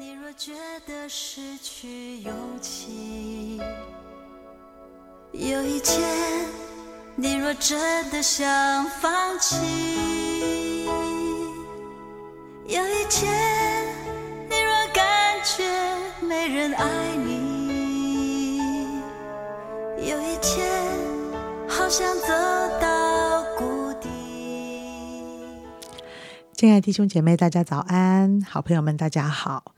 你若觉得失去勇气，有一天，你若真的想放弃，有一天，你若感觉没人爱你，有一天，好想走。亲爱的弟兄姐妹，大家早安！好朋友们，大家好！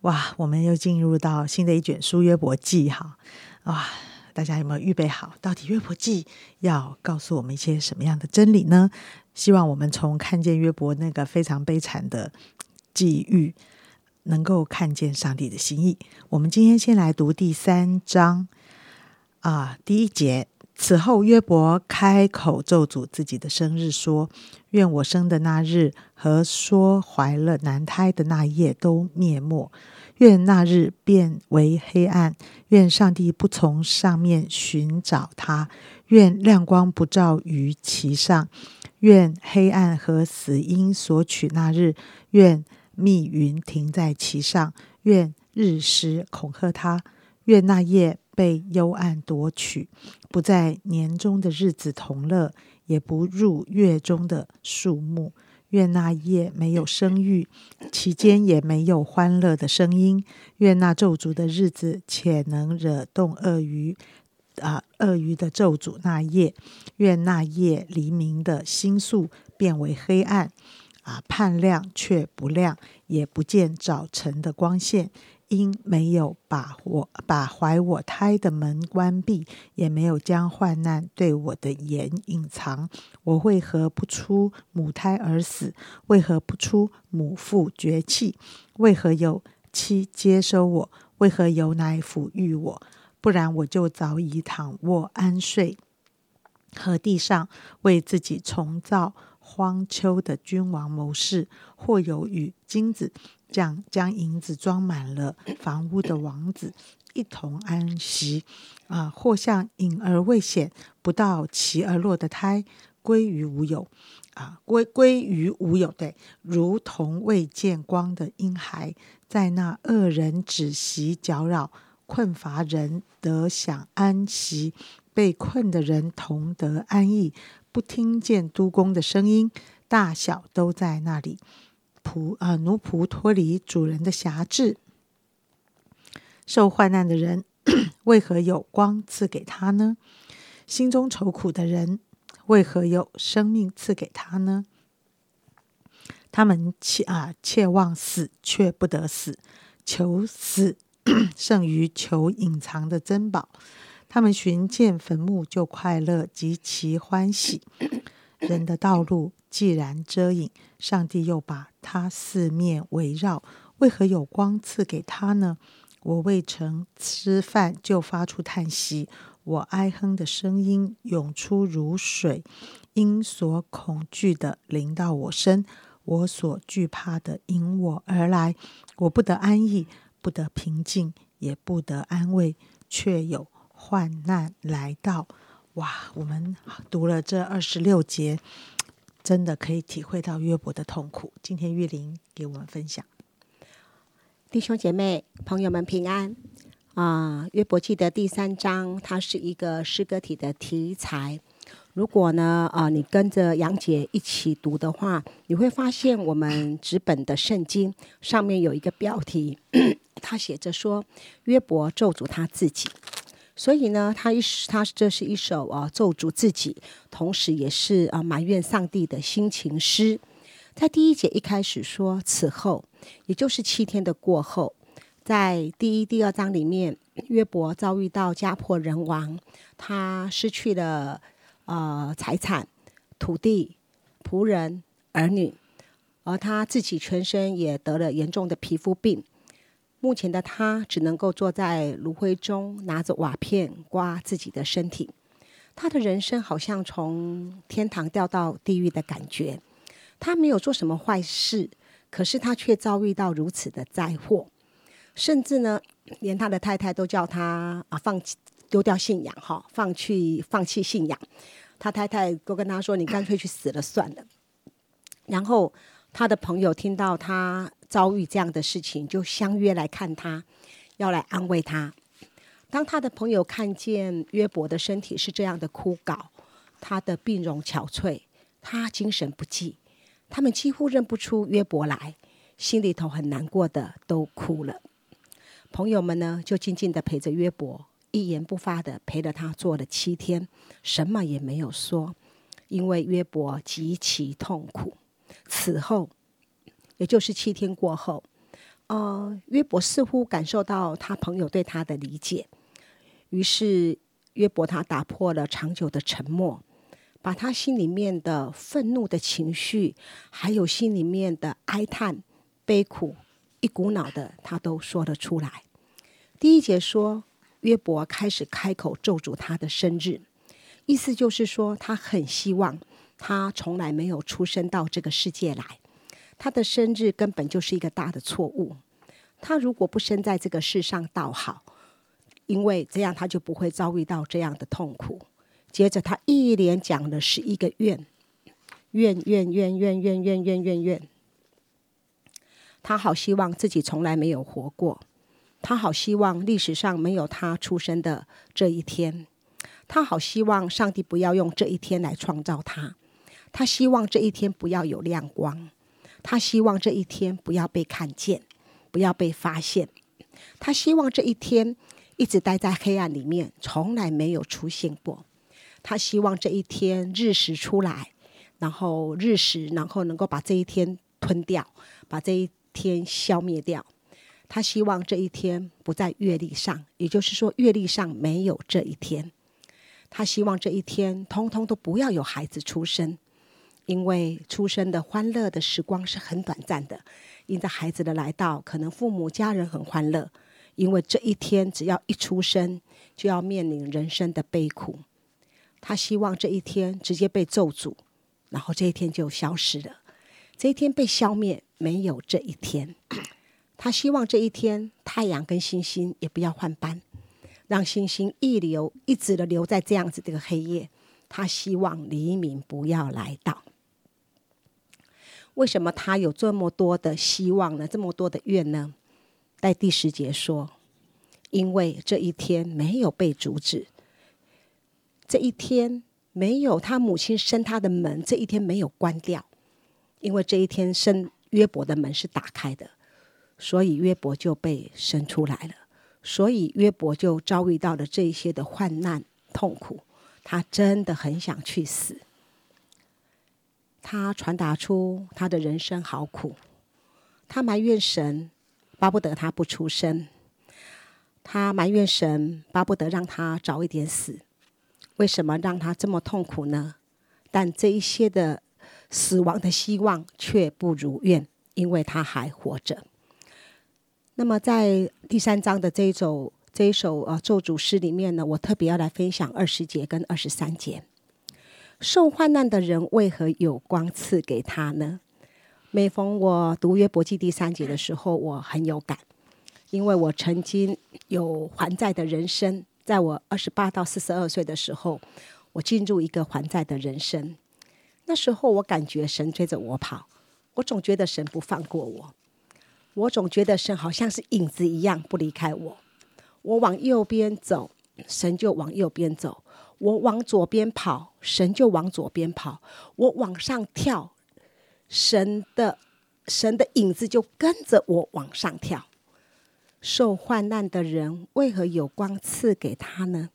哇，我们又进入到新的一卷书《约伯记》哈！哇，大家有没有预备好？到底《约伯记》要告诉我们一些什么样的真理呢？希望我们从看见约伯那个非常悲惨的际遇，能够看见上帝的心意。我们今天先来读第三章啊，第一节。此后，约伯开口咒诅自己的生日，说：“愿我生的那日和说怀了男胎的那夜都灭没，愿那日变为黑暗，愿上帝不从上面寻找他，愿亮光不照于其上，愿黑暗和死因索取那日，愿密云停在其上，愿日食恐吓他，愿那夜。”被幽暗夺取，不在年中的日子同乐，也不入月中的树木。愿那夜没有生育，其间也没有欢乐的声音。愿那咒诅的日子，且能惹动鳄鱼，啊，鳄鱼的咒诅那夜。愿那夜黎明的星宿变为黑暗，啊，盼亮却不亮，也不见早晨的光线。因没有把我把怀我胎的门关闭，也没有将患难对我的眼隐藏，我为何不出母胎而死？为何不出母腹绝气？为何有妻接收我？为何有奶抚育我？不然我就早已躺卧安睡，和地上为自己重造荒丘的君王谋士，或有与金子。将将银子装满了房屋的王子一同安息啊，或像隐而未显、不到其而落的胎归于无有啊，归归于无有，对，如同未见光的婴孩，在那恶人止息搅扰、困乏人得享安息，被困的人同得安逸，不听见督工的声音，大小都在那里。仆啊，奴仆脱离主人的辖制，受患难的人 为何有光赐给他呢？心中愁苦的人为何有生命赐给他呢？他们切啊切望死，却不得死；求死 胜于求隐藏的珍宝。他们寻见坟墓就快乐，极其欢喜。人的道路既然遮影，上帝又把他四面围绕，为何有光赐给他呢？我未曾吃饭就发出叹息，我哀哼的声音涌出如水，因所恐惧的临到我身，我所惧怕的迎我而来，我不得安逸，不得平静，也不得安慰，却有患难来到。哇，我们读了这二十六节，真的可以体会到约伯的痛苦。今天玉玲给我们分享，弟兄姐妹、朋友们平安啊！约伯记的第三章，它是一个诗歌体的题材。如果呢，啊，你跟着杨姐一起读的话，你会发现我们纸本的圣经上面有一个标题，他写着说：约伯咒诅他自己。所以呢，他一他这是一首啊咒诅自己，同时也是啊埋怨上帝的心情诗。在第一节一开始说，此后也就是七天的过后，在第一、第二章里面，约伯遭遇到家破人亡，他失去了呃财产、土地、仆人、儿女，而他自己全身也得了严重的皮肤病。目前的他只能够坐在炉灰中，拿着瓦片刮自己的身体。他的人生好像从天堂掉到地狱的感觉。他没有做什么坏事，可是他却遭遇到如此的灾祸。甚至呢，连他的太太都叫他啊放弃丢掉信仰，哈，放弃放弃信仰。他太太都跟他说：“你干脆去死了算了。”然后他的朋友听到他。遭遇这样的事情，就相约来看他，要来安慰他。当他的朋友看见约伯的身体是这样的枯槁，他的病容憔悴，他精神不济，他们几乎认不出约伯来，心里头很难过的都哭了。朋友们呢，就静静的陪着约伯，一言不发的陪着他坐了七天，什么也没有说，因为约伯极其痛苦。此后，也就是七天过后，呃，约伯似乎感受到他朋友对他的理解，于是约伯他打破了长久的沉默，把他心里面的愤怒的情绪，还有心里面的哀叹、悲苦，一股脑的他都说了出来。第一节说，约伯开始开口咒诅他的生日，意思就是说他很希望。他从来没有出生到这个世界来，他的生日根本就是一个大的错误。他如果不生在这个世上，倒好，因为这样他就不会遭遇到这样的痛苦。接着他一连讲了十一个愿，愿愿愿愿愿愿愿愿愿。他好希望自己从来没有活过，他好希望历史上没有他出生的这一天，他好希望上帝不要用这一天来创造他。他希望这一天不要有亮光，他希望这一天不要被看见，不要被发现。他希望这一天一直待在黑暗里面，从来没有出现过。他希望这一天日食出来，然后日食，然后能够把这一天吞掉，把这一天消灭掉。他希望这一天不在月历上，也就是说月历上没有这一天。他希望这一天通通都不要有孩子出生。因为出生的欢乐的时光是很短暂的，因着孩子的来到，可能父母家人很欢乐，因为这一天只要一出生，就要面临人生的悲苦。他希望这一天直接被咒诅，然后这一天就消失了，这一天被消灭，没有这一天。他希望这一天太阳跟星星也不要换班，让星星一流一直的留在这样子这个黑夜。他希望黎明不要来到。为什么他有这么多的希望呢？这么多的愿呢？在第十节说，因为这一天没有被阻止，这一天没有他母亲生他的门，这一天没有关掉，因为这一天生约伯的门是打开的，所以约伯就被生出来了，所以约伯就遭遇到了这一些的患难痛苦，他真的很想去死。他传达出他的人生好苦，他埋怨神，巴不得他不出生；他埋怨神，巴不得让他早一点死。为什么让他这么痛苦呢？但这一些的死亡的希望却不如愿，因为他还活着。那么在第三章的这一首这一首呃咒诅诗里面呢，我特别要来分享二十节跟二十三节。受患难的人为何有光赐给他呢？每逢我读约伯记第三节的时候，我很有感，因为我曾经有还债的人生。在我二十八到四十二岁的时候，我进入一个还债的人生。那时候我感觉神追着我跑，我总觉得神不放过我，我总觉得神好像是影子一样不离开我。我往右边走，神就往右边走。我往左边跑，神就往左边跑；我往上跳，神的神的影子就跟着我往上跳。受患难的人为何有光赐给他呢？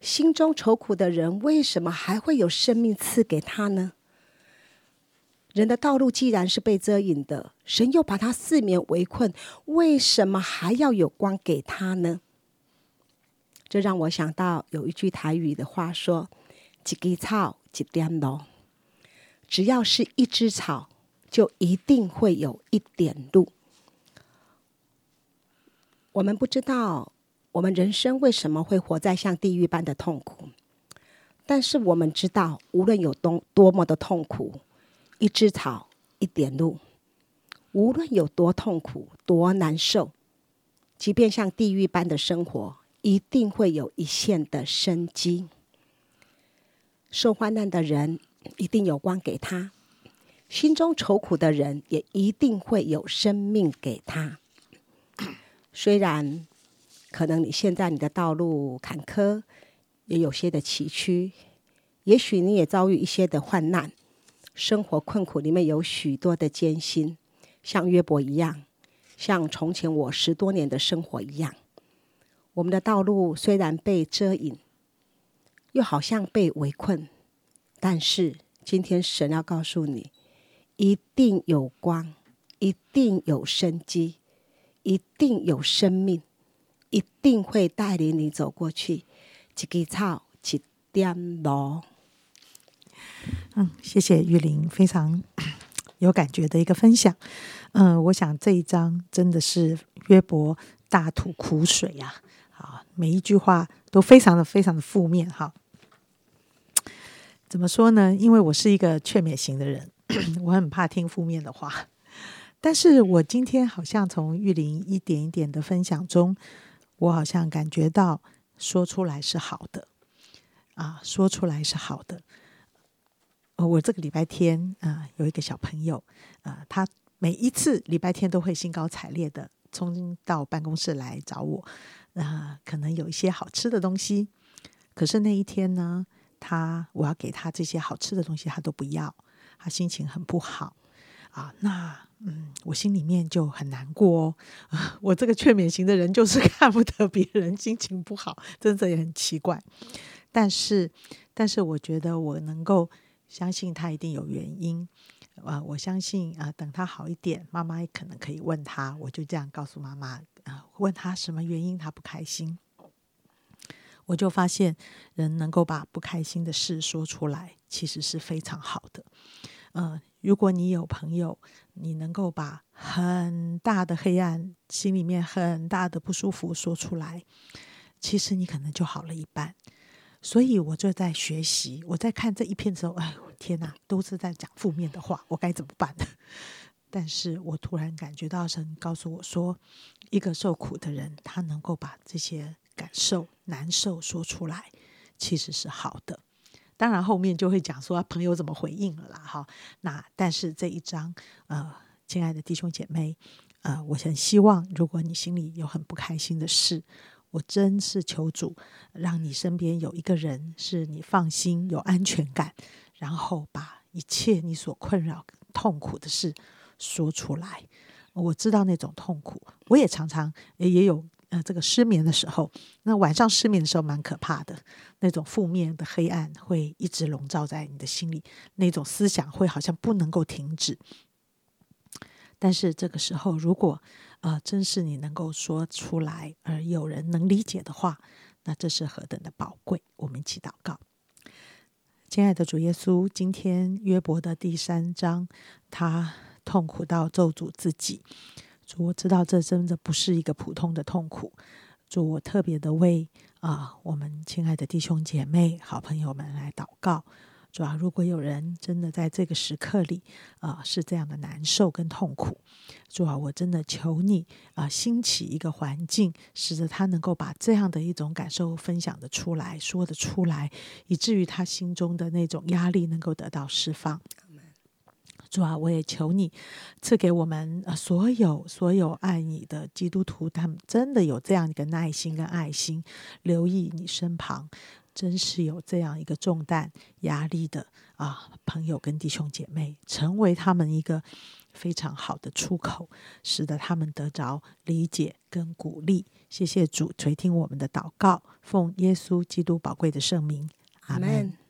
心中愁苦的人为什么还会有生命赐给他呢？人的道路既然是被遮掩的，神又把他四面围困，为什么还要有光给他呢？这让我想到有一句台语的话说：“一根草，一点路。”只要是一枝草，就一定会有一点路。我们不知道我们人生为什么会活在像地狱般的痛苦，但是我们知道，无论有多多么的痛苦，一枝草，一点路；无论有多痛苦、多难受，即便像地狱般的生活。一定会有一线的生机。受患难的人一定有光给他，心中愁苦的人也一定会有生命给他。虽然可能你现在你的道路坎坷，也有些的崎岖，也许你也遭遇一些的患难，生活困苦里面有许多的艰辛，像约伯一样，像从前我十多年的生活一样。我们的道路虽然被遮掩，又好像被围困，但是今天神要告诉你，一定有光，一定有生机，一定有生命，一定会带领你走过去。一枝草，一点露。嗯，谢谢玉玲，非常 有感觉的一个分享。嗯，我想这一章真的是约伯大吐苦水呀。每一句话都非常的非常的负面哈。怎么说呢？因为我是一个劝勉型的人，我很怕听负面的话。但是我今天好像从玉林一点一点的分享中，我好像感觉到说出来是好的啊，说出来是好的。我这个礼拜天啊，有一个小朋友啊，他每一次礼拜天都会兴高采烈的冲到办公室来找我。那，可能有一些好吃的东西，可是那一天呢，他我要给他这些好吃的东西，他都不要，他心情很不好啊。那嗯，我心里面就很难过哦。我这个劝勉型的人就是看不得别人心情不好，真的也很奇怪。但是，但是我觉得我能够相信他一定有原因啊。我相信啊，等他好一点，妈妈也可能可以问他。我就这样告诉妈妈。啊，问他什么原因他不开心，我就发现人能够把不开心的事说出来，其实是非常好的。嗯，如果你有朋友，你能够把很大的黑暗、心里面很大的不舒服说出来，其实你可能就好了一半。所以我就在学习，我在看这一篇的时候，哎呦天哪，都是在讲负面的话，我该怎么办呢？但是我突然感觉到神告诉我说，一个受苦的人，他能够把这些感受、难受说出来，其实是好的。当然后面就会讲说朋友怎么回应了啦，哈。那但是这一章，呃，亲爱的弟兄姐妹，呃，我很希望，如果你心里有很不开心的事，我真是求主，让你身边有一个人是你放心、有安全感，然后把一切你所困扰、痛苦的事。说出来，我知道那种痛苦，我也常常也有呃这个失眠的时候。那晚上失眠的时候蛮可怕的，那种负面的黑暗会一直笼罩在你的心里，那种思想会好像不能够停止。但是这个时候，如果呃真是你能够说出来，而有人能理解的话，那这是何等的宝贵！我们一起祷告。亲爱的主耶稣，今天约伯的第三章，他。痛苦到咒诅自己，主，我知道这真的不是一个普通的痛苦。主，我特别的为啊，我们亲爱的弟兄姐妹、好朋友们来祷告。主啊，如果有人真的在这个时刻里啊，是这样的难受跟痛苦，主啊，我真的求你啊，兴起一个环境，使得他能够把这样的一种感受分享的出来，说的出来，以至于他心中的那种压力能够得到释放。主啊，我也求你赐给我们所有所有爱你的基督徒，他们真的有这样一个耐心跟爱心，留意你身旁，真是有这样一个重担压力的啊朋友跟弟兄姐妹，成为他们一个非常好的出口，使得他们得着理解跟鼓励。谢谢主垂听我们的祷告，奉耶稣基督宝贵的圣名，阿门。